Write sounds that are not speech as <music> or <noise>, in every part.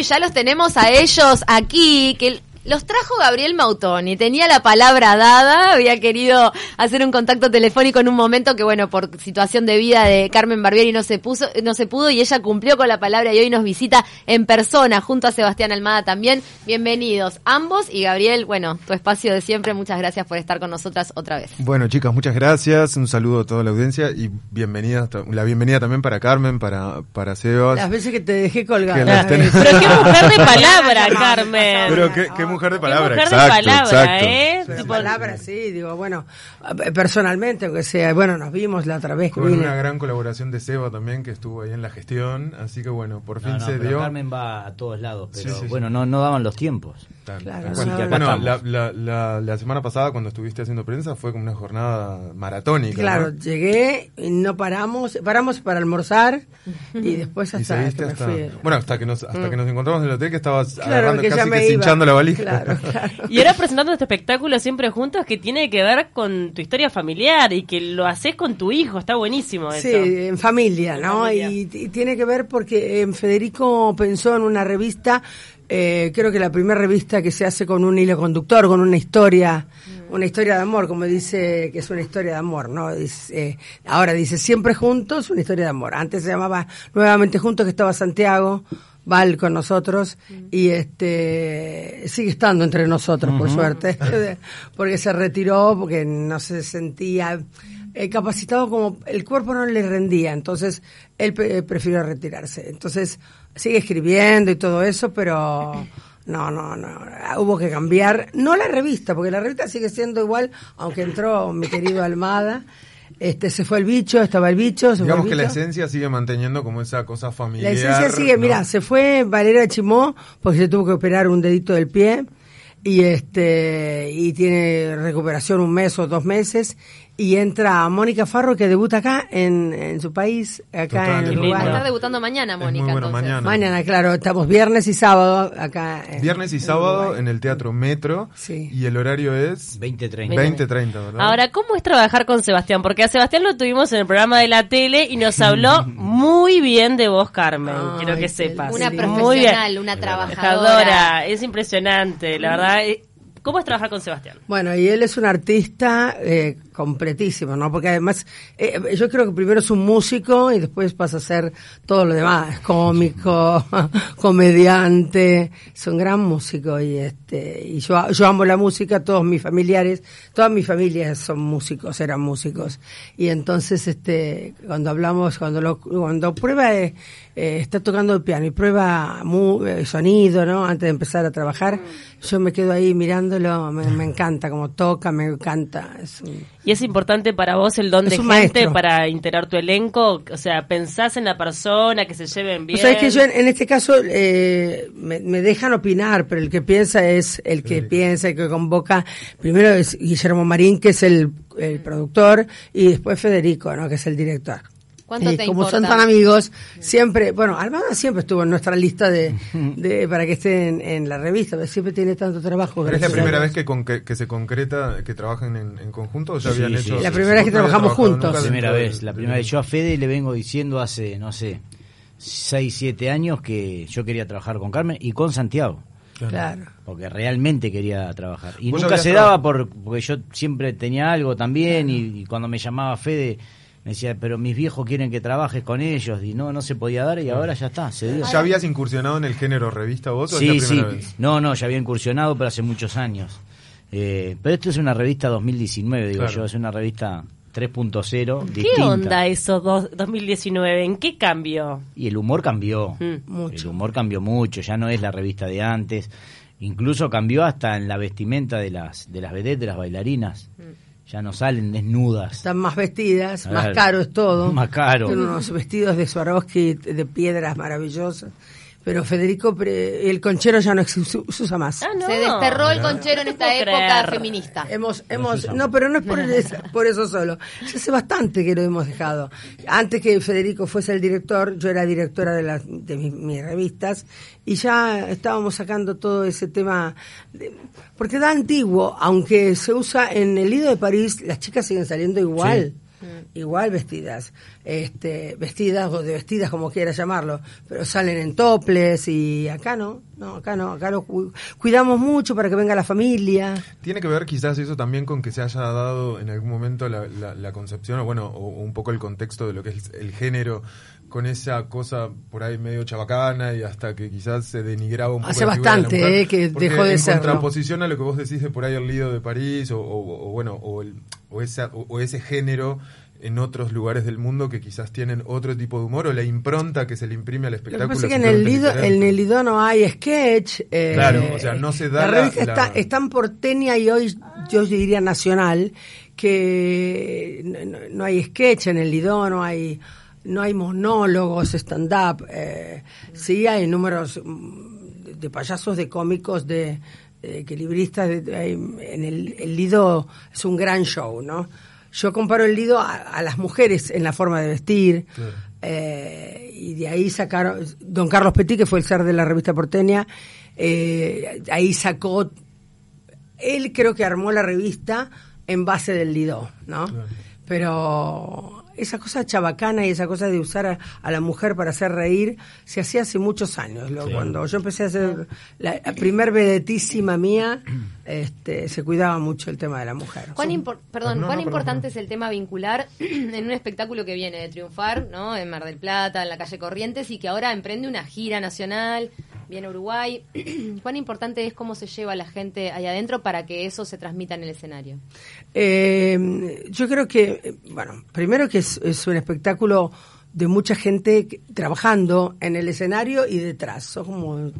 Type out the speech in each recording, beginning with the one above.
Ya los tenemos a ellos aquí, que los trajo Gabriel Mautoni, tenía la palabra dada, había querido hacer un contacto telefónico en un momento que bueno, por situación de vida de Carmen Barbieri no se puso, no se pudo y ella cumplió con la palabra y hoy nos visita en persona junto a Sebastián Almada también. Bienvenidos ambos y Gabriel, bueno, tu espacio de siempre, muchas gracias por estar con nosotras otra vez. Bueno, chicas, muchas gracias, un saludo a toda la audiencia y bienvenida, la bienvenida también para Carmen, para para Sebas. Las veces que te dejé colgada. Pero qué mujer de palabra, Carmen. Pero qué, qué mujer de palabra, mujer de exacto, palabra, exacto. ¿eh? De Tipo- palabras, sí, digo, bueno, eh, personalmente, aunque sea, bueno, nos vimos la otra vez Con vine. una gran colaboración de Seba también, que estuvo ahí en la gestión, así que bueno, por fin No, no, se pero dio. Carmen va a todos lados, pero Sí, sí, sí. bueno, no, no daban los tiempos. Claro, no, bueno, la, la, la, la semana pasada cuando estuviste haciendo prensa fue como una jornada maratónica. Claro, ¿no? llegué y no paramos, paramos para almorzar y después <laughs> hasta que me hasta, fui. bueno, hasta que nos, hasta que nos encontramos en el hotel que estabas Claro, agarrando que ya casi me que iba. hinchando la valija. Claro, <laughs> claro. Y ahora presentando este espectáculo siempre juntos que tiene que ver con tu historia familiar y que lo haces con tu hijo, está buenísimo eso. Sí, en familia, ¿no? familia. Y, y tiene que ver porque eh, Federico pensó en una revista, eh, creo que la primera revista que se hace con un hilo conductor, con una historia, una historia de amor, como dice que es una historia de amor, ¿no? Dice, eh, ahora dice siempre juntos, una historia de amor. Antes se llamaba nuevamente juntos, que estaba Santiago. Val con nosotros y este sigue estando entre nosotros por suerte. <laughs> Porque se retiró porque no se sentía eh, capacitado como el cuerpo no le rendía, entonces él pe- prefirió retirarse. Entonces sigue escribiendo y todo eso, pero no, no, no, hubo que cambiar, no la revista, porque la revista sigue siendo igual, aunque entró mi querido Almada, este se fue el bicho, estaba el bicho, se Digamos fue que el la bicho. esencia sigue manteniendo como esa cosa familiar. La esencia sigue, ¿no? mira, se fue Valera Chimó porque se tuvo que operar un dedito del pie y este y tiene recuperación un mes o dos meses y entra Mónica Farro que debuta acá en, en su país, acá Total, en es Va a Uruguay. estar debutando mañana, Mónica, bueno, entonces. mañana. Mañana, claro, estamos viernes y sábado acá. en- Viernes y en sábado Uruguay. en el Teatro Metro Sí. y el horario es 20-30. 20-30, ¿verdad? Ahora, ¿cómo es trabajar con Sebastián? Porque a Sebastián lo tuvimos en el programa de la tele y nos habló <laughs> muy bien de vos, Carmen. Ay, Quiero que sepas. Una lindo. Muy bien. profesional, una trabajadora. Trabajadora, es impresionante, la verdad. Eh, ¿Cómo es trabajar con Sebastián? Bueno, y él es un artista eh, completísimo, ¿no? Porque además, eh, yo creo que primero es un músico y después pasa a ser todo lo demás, cómico, <laughs> comediante, es un gran músico y este, y yo, yo amo la música, todos mis familiares, todas mis familias son músicos, eran músicos. Y entonces, este, cuando hablamos, cuando lo, cuando prueba, eh, eh, está tocando el piano y prueba mu- eh, sonido, ¿no? Antes de empezar a trabajar, yo me quedo ahí mirándolo, me, me encanta como toca, me encanta. Es un- ¿Y es importante para vos el don Es de gente maestro. para integrar tu elenco? O sea, ¿pensás en la persona, que se lleven bien? O sea, es que yo en, en este caso eh, me, me dejan opinar, pero el que piensa es el que piensa, el que convoca. Primero es Guillermo Marín, que es el, el productor, y después Federico, ¿no? que es el director. ¿Cuánto y te como son tan amigos, siempre, bueno, Almada siempre estuvo en nuestra lista de, de para que esté en, en la revista, pero siempre tiene tanto trabajo. ¿Pero es la primera vez que, con- que, que se concreta, que trabajan en, en conjunto o ya Sí, habían sí. hecho? La primera vez que ¿Nunca habían trabajamos juntos. La primera vez, la primera vez. Yo a Fede le vengo diciendo hace, no sé, 6, 7 años que yo quería trabajar con Carmen y con Santiago. Claro. Porque realmente quería trabajar. Y ¿Vos ya nunca se trabajado? daba por, porque yo siempre tenía algo también y, y cuando me llamaba Fede me decía, pero mis viejos quieren que trabajes con ellos y no, no se podía dar y ahora ya está, se dio. ¿Ya habías incursionado en el género revista vos o es Sí, la sí. primera vez? No, no, ya había incursionado, pero hace muchos años. Eh, pero esto es una revista 2019, digo Claro. yo, es una revista 3.0. ¿Qué distinta. onda eso dos- 2019? ¿En qué cambió? Y el humor cambió. Mm. Mucho. El humor cambió mucho, ya no es la revista de antes. Incluso cambió hasta en la vestimenta de las de las vedettes, de las bailarinas. Ya no salen desnudas. Están más vestidas, más caro es todo. <laughs> Más caro. Tienen unos vestidos de Swarovski de piedras maravillosas. Pero Federico, pre- el conchero ya no se usa más. Ah, no. Se desterró el conchero en esta época creer. feminista. Hemos, hemos, no, pero no es por, eso- por eso solo. Ya hace bastante que lo hemos dejado. Antes que Federico fuese el director, yo era directora de, las de mis, mis revistas y ya estábamos sacando todo ese tema. de- porque da antiguo, aunque se usa en el Lido de París, las chicas siguen saliendo igual. igual vestidas, este, vestidas o de vestidas como quieras llamarlo, pero salen en toples y acá no, no, acá no, acá lo cu- cuidamos mucho para que venga la familia. Tiene que ver quizás eso también con que se haya dado en algún momento la, la- la concepción, o bueno, o, o un poco el contexto de lo que es el género, con esa cosa por ahí medio chabacana y hasta que quizás se denigraba un poco Hace la figura de la bastante, mujer. eh, que dejó de en serlo. contraposición a lo que vos decís de por ahí el lío de París, o, o- o bueno, o, el- o esa, o ese género en otros lugares del mundo que quizás tienen otro tipo de humor o la impronta que se le imprime al Lo que espectáculo. pasa es que en el Lido, en el Lido no hay sketch. eh, Claro, o sea, no se da La la- revista la- está, es tan porteña y hoy yo diría nacional que no, hay sketch en el Lido, no hay no hay monólogos, stand-up. Eh, sí hay números mm, de payasos, de cómicos, de eh, equilibristas. de- de- en el, el Lido es un gran show, ¿no? Yo comparo el Lido a, a las mujeres en la forma de vestir. Claro. Eh, y de ahí sacaron, don Carlos Petit, que fue el ser de la revista porteña, eh, ahí sacó, él creo que armó la revista en base del Lido, ¿no? Pero esa cosa chabacana y esa cosa de usar a, a la mujer para hacer reír se hacía hace muchos años. Lo- Cuando yo empecé a hacer la, la primer vedetísima mía, este, se cuidaba mucho el tema de la mujer. ¿Cuán, impor- perdón, No, ¿cuán importante perdón. es el tema vincular <clears throat> en un espectáculo que viene de triunfar, ¿no? En Mar del Plata, en la calle Corrientes, y que ahora emprende una gira nacional, viene Uruguay? <clears throat> ¿Cuán importante es cómo se lleva la gente ahí adentro para que eso se transmita en el escenario? Eh, yo creo que, bueno, primero que es, es un espectáculo de mucha gente trabajando en el escenario y detrás. Son como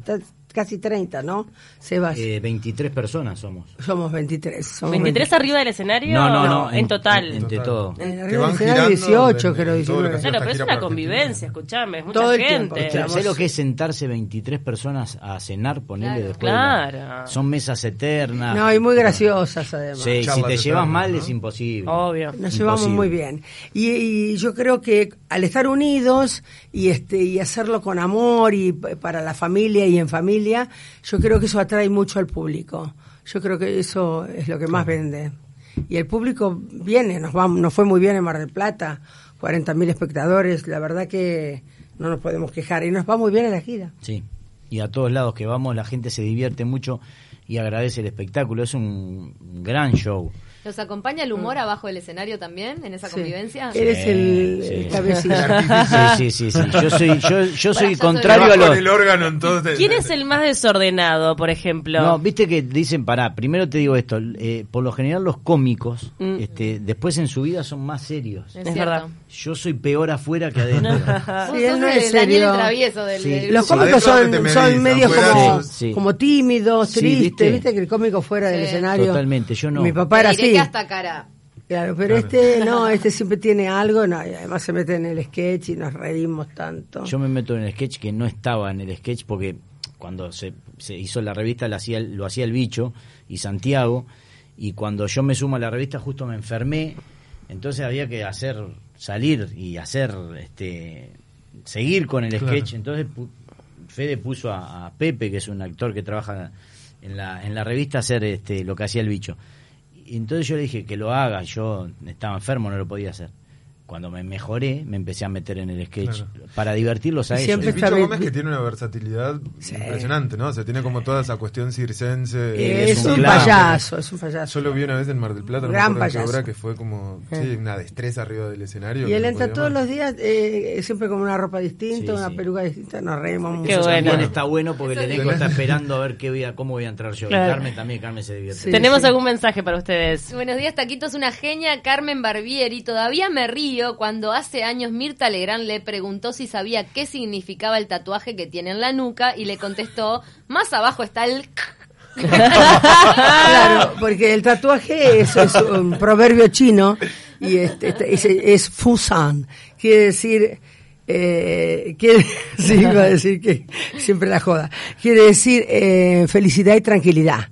casi 30, ¿no? Sebas, Eh, 23 personas somos. somos 23. Somos 23 arriba del escenario. No, no, no. En total. Entre todo. En arriba del escenario girando 18, en- creo, en todo lo 19. que ha sido Claro, pero es una convivencia, escuchame, es mucha Todo el tiempo, gente. ¿Sabes lo que es sentarse 23 personas a cenar, ponerle Claro. después? Claro. Son mesas eternas. No, y muy graciosas además. Sí, si te llevas mal ¿no? es imposible. Obvio. Nos llevamos muy bien. Y, y yo creo que al estar unidos y este y hacerlo con amor y para la familia y en familia, yo creo que eso atrae mucho al público. Yo creo que eso es lo que más vende. Y el público viene, nos, va, nos fue muy bien en Mar del Plata, 40.000 espectadores, la verdad que no nos podemos quejar. Y nos va muy bien en la gira. Sí. Y a todos lados que vamos la gente se divierte mucho y agradece el espectáculo. Es un gran show. ¿Los acompaña el humor abajo del escenario también, en esa Sí. convivencia? Eres el, Sí. el cabecilla. Sí, sí, sí, sí. <laughs> Yo soy, yo, yo soy Bueno, contrario a los... el órgano entonces. ¿Quién es el más desordenado, por ejemplo? No, viste que dicen, pará, primero te digo esto, eh, por lo general los cómicos, Mm. este, después en su vida son más serios. Es, verdad. Yo soy peor afuera que adentro. <laughs> Sí, él no es serio. travieso del, Sí. del Los cómicos son, son medios como, sí, sí. como tímidos, Sí, tristes. ¿Viste? ¿viste? que el cómico fuera del escenario? Totalmente, yo no. Mi papá era así. que hasta cara. Claro, pero este no, <laughs> este siempre tiene algo, no, y además se mete en el sketch y nos reímos tanto. Yo me meto en el sketch que no estaba en el sketch porque cuando se, se hizo la revista lo hacía, lo hacía el bicho y Santiago y cuando yo me sumo a la revista justo me enfermé, entonces había que hacer salir y hacer este seguir con el Claro. sketch, entonces pu- Fede puso a, a Pepe que es un actor que trabaja en la, en la revista hacer este lo que hacía el bicho. Y entonces yo le dije que lo haga, yo estaba enfermo, no lo podía hacer. Cuando me mejoré, me empecé a meter en el sketch Claro. para divertirlos a Y ellos. siempre El bicho Gómez que tiene una versatilidad impresionante, ¿no? O sea, tiene como toda esa cuestión circense. Eh, es es, un un payaso, es un payaso. Yo lo vi una vez en Mar del Plata, no Gran me acuerdo en qué payaso. obra, que fue como sí, una destreza arriba del escenario. Y él no entra todos más. los días, eh, siempre con una ropa distinta, Sí, una peluca distinta, nos reímos mucho. Qué bueno. También está bueno porque el elenco está esperando a ver qué voy a, cómo voy a entrar yo. Y. Carmen también, Carmen se divierte. Sí. Tenemos algún mensaje para ustedes. Buenos días, Taquitos, una genia, Carmen Barbieri. Todavía me río cuando hace años Mirta Legrand le preguntó si sabía qué significaba el tatuaje que tiene en la nuca y le contestó, más abajo está el... Claro, porque el tatuaje es, es un proverbio chino y este, este, es, es Fusan, quiere decir eh, quiere, <laughs> sí, iba a decir que siempre la joda, quiere decir eh, felicidad y tranquilidad.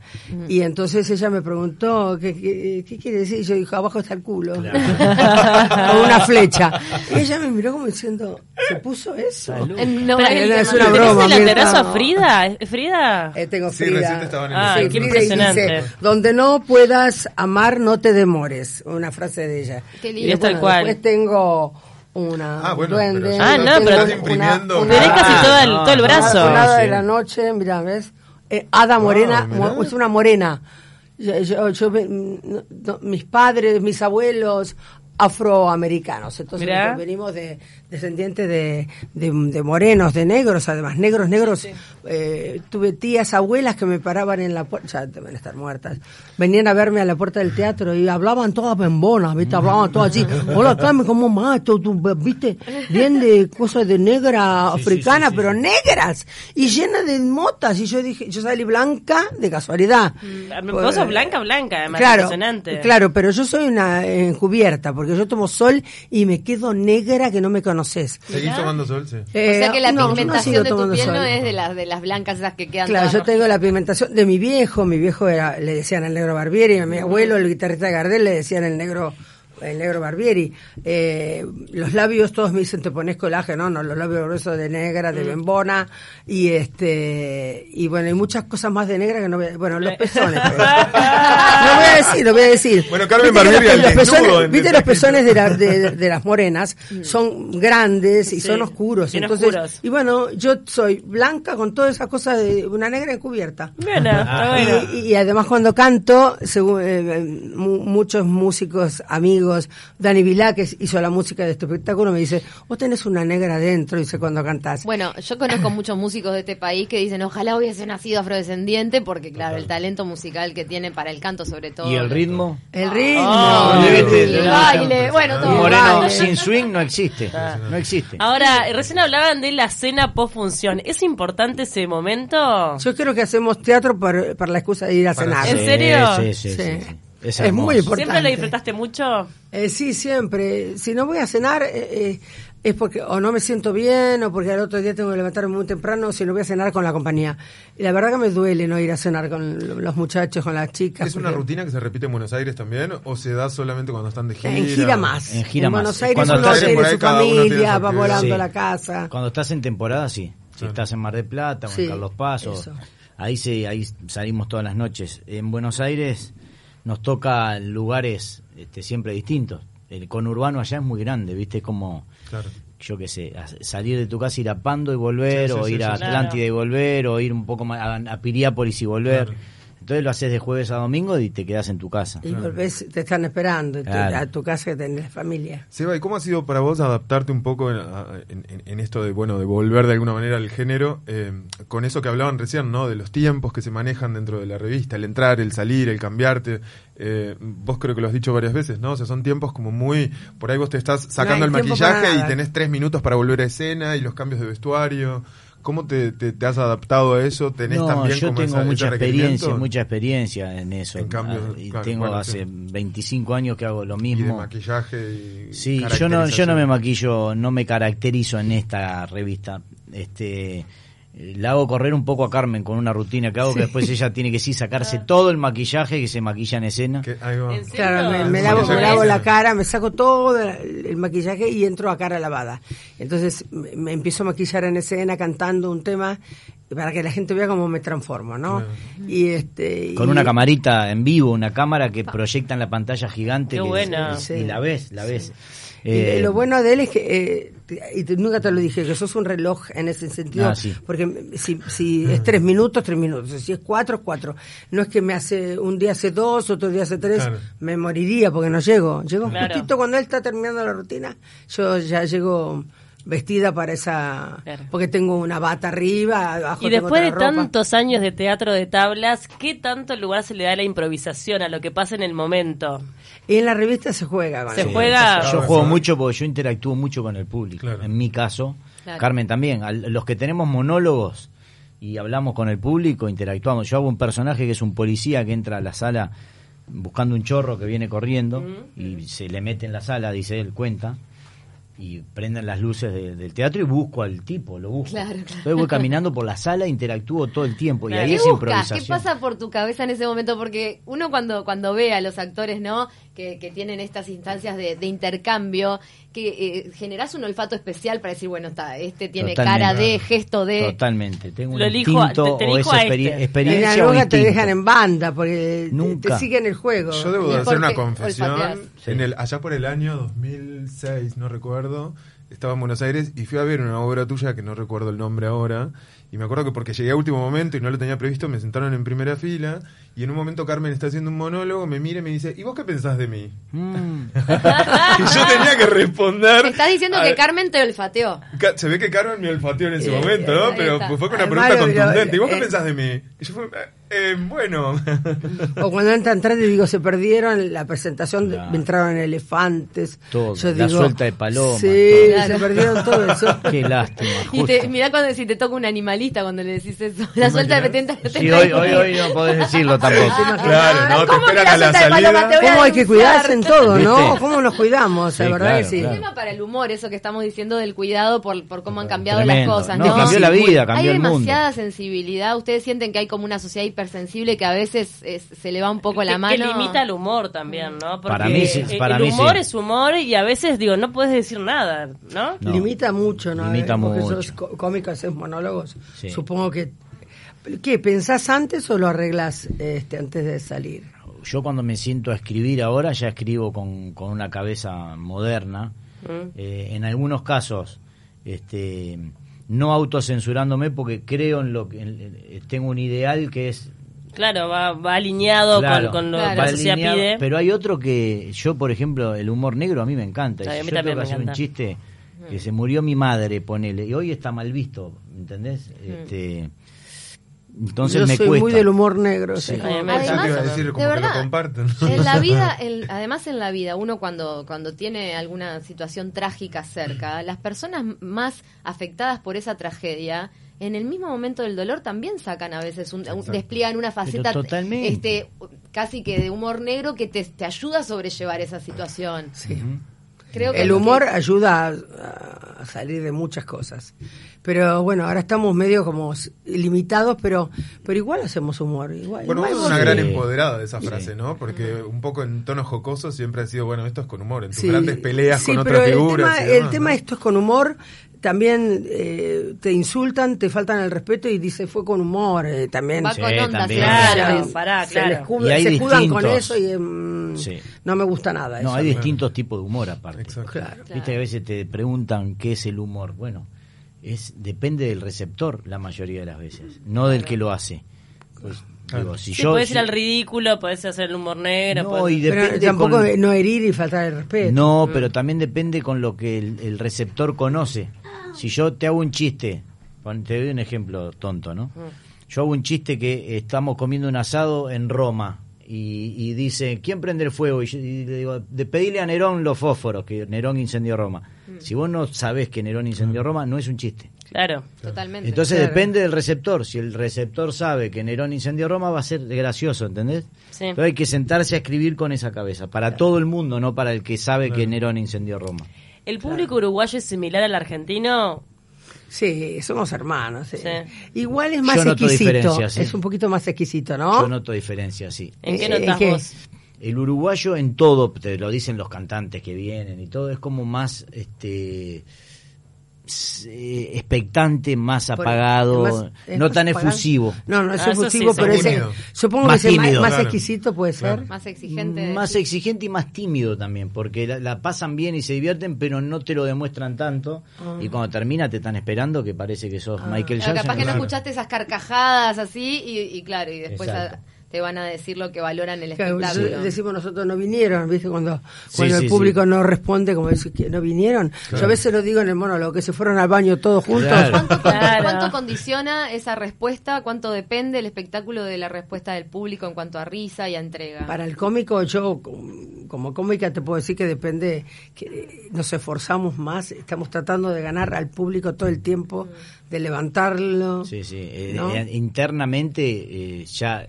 Y entonces ella me preguntó, ¿qué, qué, qué quiere decir? Y yo dije, abajo está el culo. o <laughs> una flecha. Y ella me miró como diciendo, ¿se puso eso? Eh, no, Pero, el- es una ¿tenés broma, el a Frida? ¿Es Frida? Eh, tengo Sí, Frida. recién te estaban en Ah, el qué Frida y impresionante. dice, donde no puedas amar, no te demores. Una frase de ella. Qué lindo. Y bueno, cual. Después tengo una Ah, bueno, duende. pero Ah, no, estás pero- imprimiendo. una- Tenés casi Ah, todo el, no, todo el brazo. Una hada de la noche, mira, ¿ves? Eh, hada morena, mirá. mo- es una morena. Yo, yo- yo no, mis padres, mis abuelos afroamericanos, entonces nosotros venimos de descendientes de, de, de morenos, de negros, además negros, negros. eh, tuve tías, abuelas que me paraban en la puerta, ya deben estar muertas, venían a verme a la puerta del teatro y hablaban todas bembonas, ¿viste? Hablaban todas así, <laughs> hola Carmen, ¿cómo más? ¿Tú, tú, viste? Bien de cosas de negra africana, pero negras y llenas de motas. Y yo dije, yo salí blanca de casualidad. Mm, Vos sos blanca, blanca, además, Claro, impresionante. claro, pero yo soy una encubierta, porque yo tomo sol y me quedo negra que no me conoces. ¿Seguís tomando sol? Sí. o sea que la Eh, no, no pigmentación sigo de tu piel no es de las de las blancas esas que quedan Claro, yo tengo la pigmentación de mi viejo, mi viejo era, le decían el negro Barbieri, a mi abuelo, el guitarrista de Gardel, le decían el negro el negro Barbieri. Eh, los labios, todos me dicen, te pones colágeno, no, los labios gruesos de negra, de bembona, y este, y bueno, hay muchas cosas más de negra que no voy a, bueno, los pezones. <laughs> no voy a decir, lo voy a decir. Bueno, Carmen Barbieri los, pezones, viste los pezones de, la- de, de las morenas, son grandes y Sí, son oscuros, entonces, oscuros. y bueno, yo soy blanca con toda esa cosa de una negra encubierta. Bueno, está Y, bueno. y- y además cuando canto, según, eh, mu- muchos músicos, amigos, Dani Vilá, que hizo la música de este espectáculo, me dice, vos tenés una negra adentro, dice cuando cantás. Bueno, yo conozco muchos músicos de este país que dicen, ojalá hubiese nacido afrodescendiente, porque claro, el talento musical que tiene para el canto sobre todo. ¿Y el ritmo? el ritmo. Oh, Debe el baile, bueno, todo. Moreno baile. sin swing no existe. No existe. Ahora, recién hablaban de la cena post-función. ¿Es importante ese momento? Yo creo que hacemos teatro por, por la excusa de ir a cenar. ¿En serio? Sí, sí, sí, Sí. sí. Es muy importante. ¿Siempre lo disfrutaste mucho? Eh, sí, siempre. Si no voy a cenar eh, eh, es porque o no me siento bien o porque al otro día tengo que levantarme muy temprano, si no voy a cenar con la compañía. Y la verdad que me duele no ir a cenar con los muchachos, con las chicas. ¿Es una rutina que se repite en Buenos Aires también o se da solamente cuando están de gira? En gira más. En gira más. Buenos Aires Cuando uno estás en- su familia, va volando Sí. a la casa. Cuando estás en temporada, sí. Si Claro. estás en Mar del Plata o Sí, en Carlos Paz, o- eso. ahí, se, ahí salimos todas las noches. En Buenos Aires nos toca lugares este, siempre distintos. El conurbano allá es muy grande, ¿viste? Es como, Claro. yo qué sé, salir de tu casa, ir a Pando y volver, Sí, sí, o ir sí, a. Atlántida y volver, o ir un poco más a, a Piriápolis y volver. Claro. Entonces lo haces de jueves a domingo y te quedas en tu casa. Y volvés, te están esperando, Claro. a tu casa que tenés familia. Seba, ¿y cómo ha sido para vos adaptarte un poco en, esto de bueno de volver de alguna manera al género eh, con eso que hablaban recién, ¿no? De los tiempos que se manejan dentro de la revista, el entrar, el salir, el cambiarte. Eh, vos creo que lo has dicho varias veces, ¿no? O sea, son tiempos como muy por ahí vos te estás sacando el maquillaje y tenés tres minutos para volver a escena y los cambios de vestuario. ¿Cómo te, te- te has adaptado a eso? ¿Tenés No, también yo como tengo esa- mucha experiencia, mucha experiencia en eso. En cambio, Ah, y claro, tengo bueno, hace sí. 25 años que hago lo Y de mismo. maquillaje y Sí, yo no, yo no me maquillo, no me caracterizo en esta revista. Este, la hago correr un poco a Carmen con una rutina que hago que después ella tiene que sí sacarse todo el maquillaje que se maquilla en escena. Claro, me, lavo, me lavo la cara, me saco todo el, el maquillaje y entro a cara lavada. Entonces me, me empiezo a maquillar en escena cantando un tema para que la gente vea cómo me transformo, ¿no? Claro. Y este Con y- una camarita en vivo, una cámara que proyecta en la pantalla gigante. Qué que- buena. Y, y la ves, la ves. y Eh, lo bueno de él es que, eh, y te- nunca te lo dije, que sos un reloj en ese sentido, Ah, sí. porque si, si es tres minutos, tres minutos, si es cuatro, cuatro. No es que me hace, un día hace dos, otro día hace tres, Claro. me moriría porque no llego. Llego Claro. justito cuando él está terminando la rutina, yo ya llego vestida para esa, Claro. porque tengo una bata arriba, abajo Y tengo después de ropa. tantos años de teatro de tablas, ¿qué tanto lugar se le da a la improvisación, a lo que pasa en el momento? Y en la revista se juega con Se juega... Yo juego mucho porque yo interactúo mucho con el público. Claro. En mi caso, Claro. Carmen también. Los que tenemos monólogos y hablamos con el público, interactuamos. Yo hago un personaje que es un policía que entra a la sala buscando un chorro que viene corriendo y se le mete en la sala, dice él, cuenta. Y prenden las luces de- del teatro y busco al tipo, lo busco. Claro, claro. Entonces voy caminando por la sala, interactúo todo el tiempo y ahí ¿Qué es buscas? improvisación. ¿Qué pasa por tu cabeza en ese momento? Porque uno cuando, cuando ve a los actores, ¿no? Que, que tienen estas instancias de, de intercambio, que eh, generás un olfato especial para decir, bueno, está, este tiene Totalmente. cara de, gesto de... Totalmente, tengo un Lo elijo a- instinto te- te o elijo es a experi- este. En experiencia la o droga te dejan en banda porque te- Nunca. te siguen el juego. Yo debo de ¿Y hacer una confesión. En el, allá por el año 2006, no recuerdo, estaba en Buenos Aires y fui a ver una obra tuya que no recuerdo el nombre ahora. Y me acuerdo que porque llegué a último momento y no lo tenía previsto, me sentaron en primera fila. Y en un momento Carmen está haciendo un monólogo, me mira y me dice: ¿Y vos qué pensás de mí? Mm. <laughs> y yo tenía que responder. Estás diciendo a- que Carmen te olfateó. Ca- Se ve que Carmen me olfateó en ese Eh, momento, ¿no? Pero fue con una Además, pregunta contundente. ¿Y vos qué eh, pensás de mí? Y yo fue, eh, bueno. <laughs> O cuando entran atrás y digo, se perdieron la presentación, de- Claro. entraron elefantes. Todo, Yo la digo, suelta de paloma, Sí. Claro. se perdieron todo eso. <laughs> Qué lástima. <laughs> Y te, mirá cuando si te toca un animalista cuando le decís eso. La suelta de imaginas? petenta. Sí, hoy, hoy, hoy no podés decirlo tampoco. Claro, no, te ¿Cómo que esperan la a la de paloma salida. voy a ¿Cómo hay que cuidarse en todo, no? ¿Viste? ¿Cómo nos cuidamos? La Sí, verdad claro, que sí. claro. Un tema para el humor, eso que estamos diciendo del cuidado por, por cómo han cambiado Tremendo. las cosas, No, ¿no? cambió la vida, cambió hay el mundo. demasiada sensibilidad. ¿Ustedes sienten que hay como una sociedad hipersensible que a veces es- se le va un poco la que, mano? que limita el humor también, ¿no? Porque Para mí sí, para el mí humor sí. es humor y a veces, digo, no puedes decir nada, ¿no? No. Limita mucho, ¿no? Limita Eh, Porque mucho. sos có- cómico, haces monólogos. Sí. Supongo que... ¿Qué? ¿Pensás antes o lo arreglas este, antes de salir? Yo cuando me siento a escribir ahora ya escribo con, con una cabeza moderna. Mm. Eh, en algunos casos, este, no autocensurándome porque creo en lo que en- en- tengo un ideal que es Claro, va, va alineado Claro, con, con lo Claro. que la sociedad alineado, pide. Pero hay otro que yo, por ejemplo, el humor negro a mí me encanta. A mí yo tengo que me hacer un chiste que se murió mi madre, ponele, y hoy está mal visto, ¿entendés? Este, entonces Yo me soy cuesta. muy del humor negro. sí. Sí. A mí me Eso te encanta. iba a decir, como de que lo verdad. En la <laughs> vida, en- además en la vida, uno cuando, cuando tiene alguna situación trágica cerca, las personas más afectadas por esa tragedia, en el mismo momento del dolor también sacan a veces, un, un- despliegan una faceta totalmente. este casi que de humor negro que te, te ayuda a sobrellevar esa situación. Sí. Creo que El humor que- ayuda a, a salir de muchas cosas. Pero bueno, ahora estamos medio como limitados, pero pero igual hacemos humor. Igual, Bueno, igual vos- una gran empoderada de esa Sí. frase, ¿no? Porque un poco en tono jocoso siempre ha sido, bueno, esto es con humor. En tus Sí. grandes peleas Sí, con pero otras el figuras. tema- y El tema, ¿no? esto es con humor. También eh, te insultan, te faltan el respeto y dice fue con humor. eh, también Va Sí, con también. ¿eh? Claro, se- pará, se, claro. le escudan- Y hay se escudan con eso y mm, Sí. no me gusta nada. No, eso. hay distintos tipos de humor aparte. Exacto. Claro. Viste que a veces te preguntan qué es el humor. Bueno, es depende del receptor la mayoría de las veces, no del que lo hace. Pues, digo, si Sí, yo podés si- al ridículo, podés hacer el humor negro. No, podés- y Pero tampoco con- no herir y faltar el respeto. No, pero también depende con lo que el, el receptor conoce. Si yo te hago un chiste, pon- te doy un ejemplo tonto, ¿no? Yo hago un chiste que estamos comiendo un asado en Roma y, y dice, ¿quién prende el fuego? Y, yo, y le digo, de pedirle a Nerón los fósforos, que Nerón incendió Roma. Si vos no sabés que Nerón incendió Roma, no es un chiste. Claro. Totalmente. Entonces Claro. depende del receptor. Si el receptor sabe que Nerón incendió Roma, va a ser gracioso, ¿entendés? Sí. Pero hay que sentarse a escribir con esa cabeza. Para todo el mundo, no para el que sabe que Nerón incendió Roma. ¿El público uruguayo es similar al argentino? Sí, somos hermanos. sí. Sí. Igual es más Yo noto exquisito. sí. Es un poquito más exquisito, ¿no? Yo noto diferencia, sí. ¿En qué Eh, notas vos? El uruguayo en todo, te lo dicen los cantantes que vienen y todo, es como más este eh, expectante, más Por- apagado, más- es no más tan apagado. efusivo. No, no es Ah, efusivo, sí, pero más ese, tímido. supongo Más que es el tímido. más, más Claro. exquisito puede ser. Claro. Más exigente. Más sí. exigente y más tímido también, porque la, la pasan bien y se divierten, pero no te lo demuestran tanto. Ah. Y cuando termina te están esperando que parece que sos Michael Claro, Jackson. capaz que no Claro. escuchaste esas carcajadas así y, y claro, y después a- te van a decir lo que valoran el Claro, espectáculo. decimos nosotros no vinieron, ¿viste? Cuando, Sí, cuando sí, el público sí. no responde, como dice que no vinieron. Yo a veces lo digo en el monólogo, que se fueron al baño todos juntos. Claro. ¿Cuánto, cuánto- Claro. cuánto condiciona esa respuesta? ¿Cuánto depende el espectáculo de la respuesta del público en cuanto a risa y a entrega? Para el cómico, yo com- como cómica te puedo decir que depende, que nos esforzamos más, estamos tratando de ganar al público todo el tiempo, de levantarlo. Sí, sí. eh, ¿no? eh, internamente eh, ya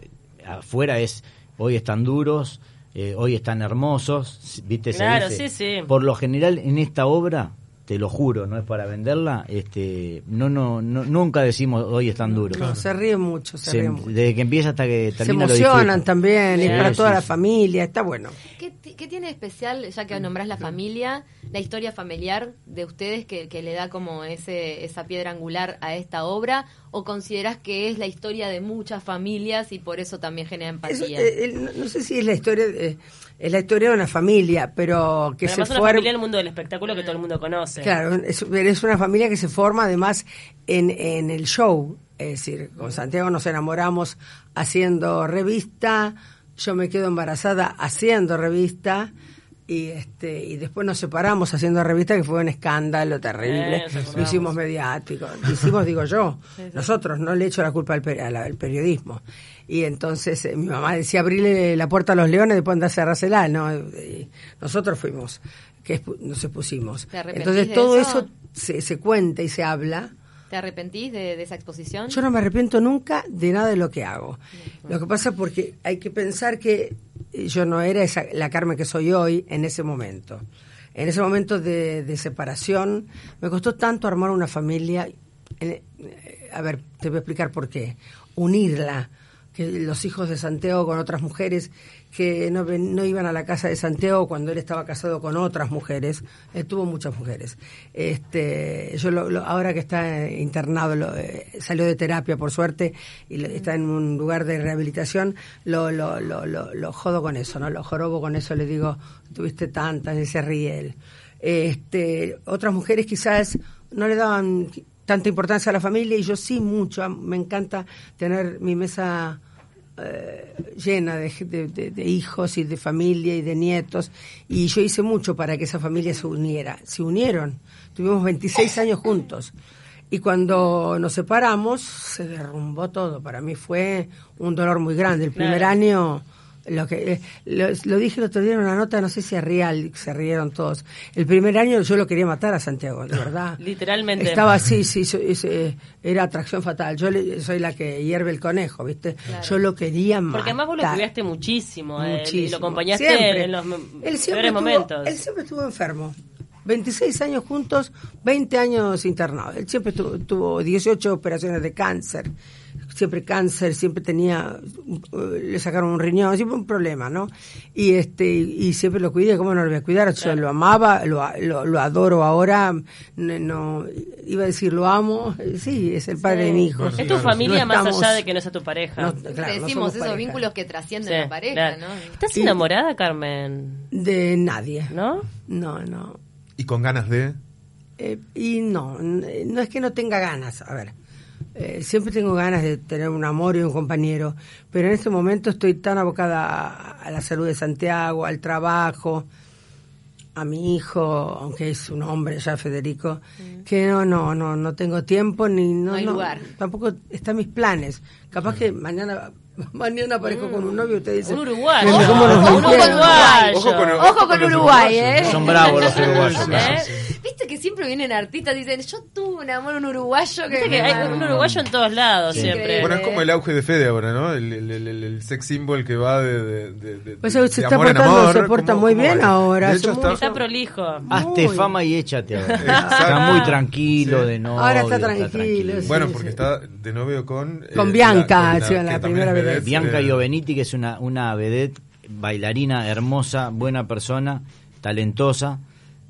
afuera es, hoy están duros, eh, hoy están hermosos, ¿viste? Se Claro, dice. sí, sí. Por lo general en esta obra te lo juro, no es para venderla, este, no, no, no nunca decimos hoy están duros. No, se ríen mucho, se, Se- ríen mucho. desde que empieza hasta que Se termina lo emocionan también, es Sí, para toda sí, la familia, está bueno. ¿Qué, qué tiene de especial, ya que nombrás la familia, la historia familiar de ustedes que, que le da como ese, esa piedra angular a esta obra? ¿O considerás que es la historia de muchas familias y por eso también genera empatía? eh, eh, no, no sé si es la historia de, es la historia de una familia, pero que Pero se además una forma. familia en el mundo del espectáculo que todo el mundo conoce. Claro, es, es una familia que se forma además en, en el show. Es decir, con Santiago nos enamoramos haciendo revista, yo me quedo embarazada haciendo revista y este y después nos separamos haciendo revista que fue un escándalo terrible. Eh. Lo hicimos mediático. Lo hicimos, digo yo. Nosotros, no le echo la culpa al, pe- a la- al periodismo. Y entonces eh, mi mamá decía abrirle la puerta a los leones, después andar a cerrársela, ¿no? Y nosotros fuimos, que nos expusimos. ¿Te arrepentís Entonces todo eso? eso se, se cuenta y se habla. ¿Te arrepentís de, de esa exposición? Yo no me arrepiento nunca de nada de lo que hago. Lo que pasa porque hay que pensar que yo no era esa, la Carmen que soy hoy en ese momento. En ese momento de, de separación me costó tanto armar una familia. Eh, eh, a ver, te voy a explicar por qué. Unirla, que los hijos de Santiago con otras mujeres que no, no iban a la casa de Santiago cuando él estaba casado con otras mujeres. Él tuvo muchas mujeres. Este, yo lo- ahora que está eh, internado, lo, eh, salió de terapia por suerte y está en un lugar de rehabilitación, lo, lo, lo jodo con eso, ¿no? Lo jorobo con eso, le digo, tuviste tantas, y se ríe él. Este, otras mujeres quizás no le daban tanta importancia a la familia y yo sí mucho. Me encanta tener mi mesa eh, llena de, de- de- de hijos y de familia y de nietos y yo hice mucho para que esa familia se uniera. Se unieron. Tuvimos 26 años juntos. Y cuando nos separamos, se derrumbó todo. Para mí fue un dolor muy grande. El primer Claro. año, lo que eh, lo, lo dije el otro día en una nota, no sé si es real, se rieron todos. El primer año yo lo quería matar a Santiago, de verdad. <laughs> Literalmente. Estaba así, sí, eh, era atracción fatal. Yo le- soy la que hierve el conejo, ¿viste? Yo lo quería matar. Porque además vos lo cuidaste muchísimo, eh, y Muchísimo. lo acompañaste Siempre. en los peores momentos. Él siempre estuvo enfermo. 26 años juntos, 20 años internado. Él siempre tuvo, tuvo 18 operaciones de cáncer. Siempre cáncer, siempre tenía, eh, le sacaron un riñón, siempre un problema, ¿no? Y este y siempre lo cuidé, ¿cómo no lo voy a cuidar? Yo lo amaba, lo, lo, lo adoro ahora, no, iba a decir lo amo, sí, es el padre de mi hijo. Es tu Claro, familia no más allá de que no sea tu pareja. no, claro, no decimos esos pareja. vínculos que trascienden Sí, la pareja, claro. ¿no? ¿Estás Y- enamorada, Carmen? De nadie. ¿No? No, no. Y con ganas de... Eh, y no, no es que no tenga ganas, a ver, eh, siempre tengo ganas de tener un amor y un compañero, pero en este momento estoy tan abocada a, a la salud de Santiago, al trabajo, a mi hijo, aunque es un hombre ya Federico, que no, no, no, no tengo tiempo ni no, No hay lugar. tampoco están mis planes. Capaz que mañana <laughs> mañana aparezco con un novio y ustedes dicen, Un uruguayo. Ojo con, Ojo con Uruguay, uruguayos, ¿eh? Son bravos los <laughs> uruguayos. ¿Eh? Viste que siempre vienen artistas y dicen, yo tuve un amor un uruguayo que... Hay un uruguayo en todos lados Sí. siempre. Bueno, es como el auge de Fede ahora, ¿no? El, el, el, el- el sex symbol que va de, de, de, de- Pues de se está amor portando- amor. se porta ¿Cómo- muy cómo bien ahora, hecho, está, Está prolijo. Hazte Muy. fama y échate ahora. Está muy tranquilo de no. Ahora está tranquilo, sí. Bueno, porque está de novio con... eh, Con Bianca, la también primera vez. Bianca eh, Ioveniti, que es una, una vedette, bailarina hermosa, buena persona, talentosa,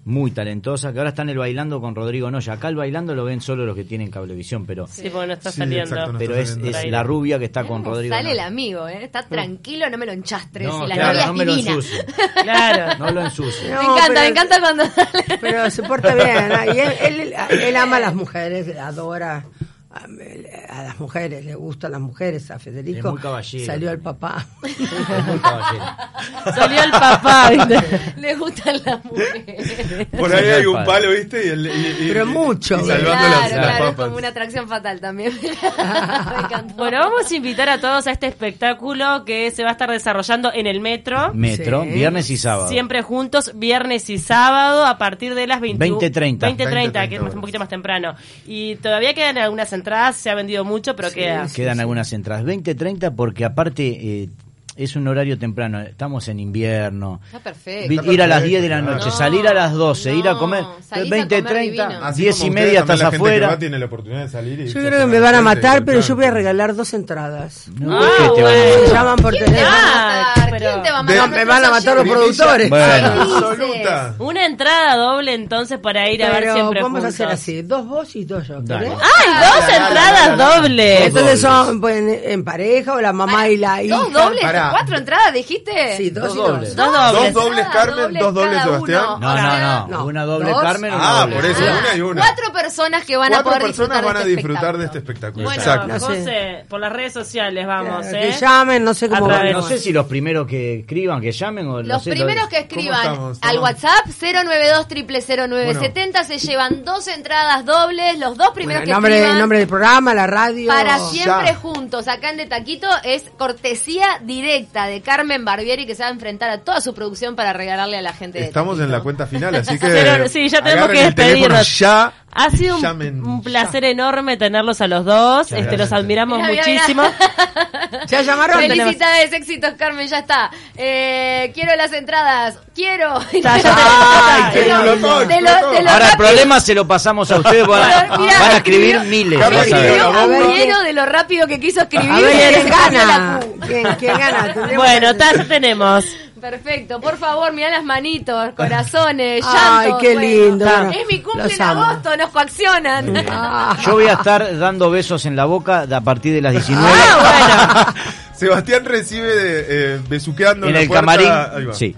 muy talentosa, que ahora está en el bailando con Rodrigo Noya. Acá el bailando lo ven solo los que tienen cablevisión, pero, Sí, porque no está Sí, saliendo. exacto, no pero está es, saliendo. es la rubia que está con Rodrigo Sale el amigo, ¿eh? Está tranquilo, no me lo enchastres. No, y la claro, novia no es me lo divina. ensucie. <laughs> Claro. No lo ensucie. No, me encanta, pero- me encanta cuando sale. Pero se porta bien. ¿no? Y él, él, él ama a las mujeres, adora a, a las mujeres, le gustan las mujeres. A Federico Es muy caballero. salió al papá. Es muy caballero. <laughs> Salió el papá, ¿viste? Le gustan las mujeres. Por ahí hay un palo, ¿viste? Y el- y- y- Pero mucho. Y salvando claro, las, las claro, es papas. como una atracción fatal también. <laughs> me encantó. Bueno, vamos a invitar a todos a este espectáculo que se va a estar desarrollando en el metro. Metro, Sí. viernes y sábado. Siempre juntos, viernes y sábado, a partir de las 21 20:30. 20:30, que es 20:30 un poquito más temprano. Y todavía quedan algunas entradas, se ha vendido mucho, pero queda. Quedan algunas entradas. 20, 30, porque aparte eh, es un horario temprano, estamos en invierno. Está perfecto. Ir a las perfecto, 10 de la noche, No, salir a las 12, ir a no, comer, salís a 20, comer 30, divino. Así 10 como y media estás afuera. va tiene la oportunidad de salir y Yo creo que me van a matar, pero yo voy a regalar dos entradas. No, Ah, ¿por qué te van a bueno. Me llaman por ¿Quién te va a teléfono. Pero- ¿Quién te va a De- matar? me van a matar los productores. Bueno. Absoluta. Una entrada doble entonces para ir a ver siempre vamos a hacer así, dos vos y dos yo. ¡Ay, dos Dale, dale, entradas dobles! Entonces dobles. son pues, en, pareja o la mamá y la hija. ¿Dos dobles? ¿Cuatro entradas dijiste? Sí, dos, Dos y dos. dobles. Dos Dos dobles. dobles Ah, Carmen, dobles dos dobles Sebastián. No, no, no, una doble Dos. Carmen, una Ah, por eso, Ah, una y una. Cuatro personas que van a Cuatro poder personas disfrutar van a este disfrutar de este espectáculo. Bueno. José, por las redes sociales vamos, ¿eh? Que llamen, no sé cómo No sé si los primeros que escriban, que llamen o no Los sé, primeros que ¿Cómo escriban estamos? al. WhatsApp 092 0970 se llevan dos entradas dobles. Los dos primeros Bueno, que nombre, escriban nombre del programa, la radio. para siempre Ya. juntos acá en De Taquito es cortesía directa de Carmen Barbieri que se va a enfrentar a toda su producción para regalarle a la gente de Estamos en la cuenta final, así <laughs> que. Pero, sí, ya tenemos que el despedirnos. Ya. Ha sido un, Llamen un placer enorme tenerlos a los dos. Muchas Este, los admiramos Mira, mira, muchísimo. ¿Ya llamaron? Felicidades, éxitos, Carmen, ya está. Eh, quiero las entradas, quiero. Ya, ya ya- Ahora el problema se lo pasamos a ustedes, van a, van a escribir escribió- miles. Lleno de lo rápido que quiso escribir. A ver y quién cambió la gana. ¿Quién, quién gana? Bueno, ya tenemos. Perfecto, por favor, mirá las manitos, corazones, Ay, llantos. qué bueno. lindo, bueno, es mi cumple los en amo. agosto, nos coaccionan. Ah. Yo voy a estar dando besos en la boca a partir de las <laughs> 19 Ah, Sebastián recibe eh, besuqueando en la el puerta. Ahí camarín. va. Sí.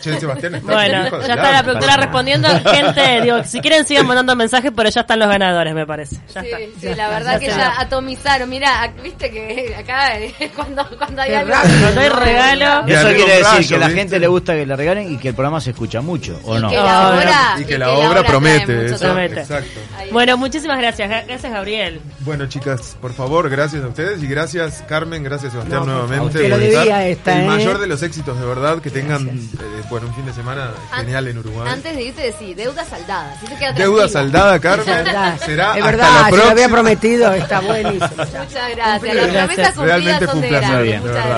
Eso. Che, Sebastián está Bueno, ya está la productora respondiendo. <laughs> Gente, digo, si quieren sigan mandando mensajes, pero ya están los ganadores, me parece. Ya Sí, está. sí, la verdad ya que está. ya atomizaron. Mirá, ac- viste que acá <laughs> cuando, cuando hay algo. Cuando hay regalo. Eso quiere decir rayo, que a la gente le gusta que le regalen y que el programa se escucha mucho, ¿o Y no? que Ah, la obra, Y que la obra promete. eso. Promete. Exacto. Bueno, muchísimas gracias. Gra- Gracias, Gabriel. Bueno, chicas, por favor, gracias a ustedes y gracias, Carmen, gracias, Sebastián, No, nuevamente. lo esta, El ¿eh? mayor de los éxitos, de verdad, que tengan eh, bueno, un fin de semana An- genial en Uruguay. Antes de irte, sí, deuda saldada. queda Deuda saldada, <laughs> Carmen. verdad. Será es hasta verdad, la se lo había prometido, está buenísimo. Muchas gracias. Las promesas cumplidas Realmente son de grandes. de Muchas gracias.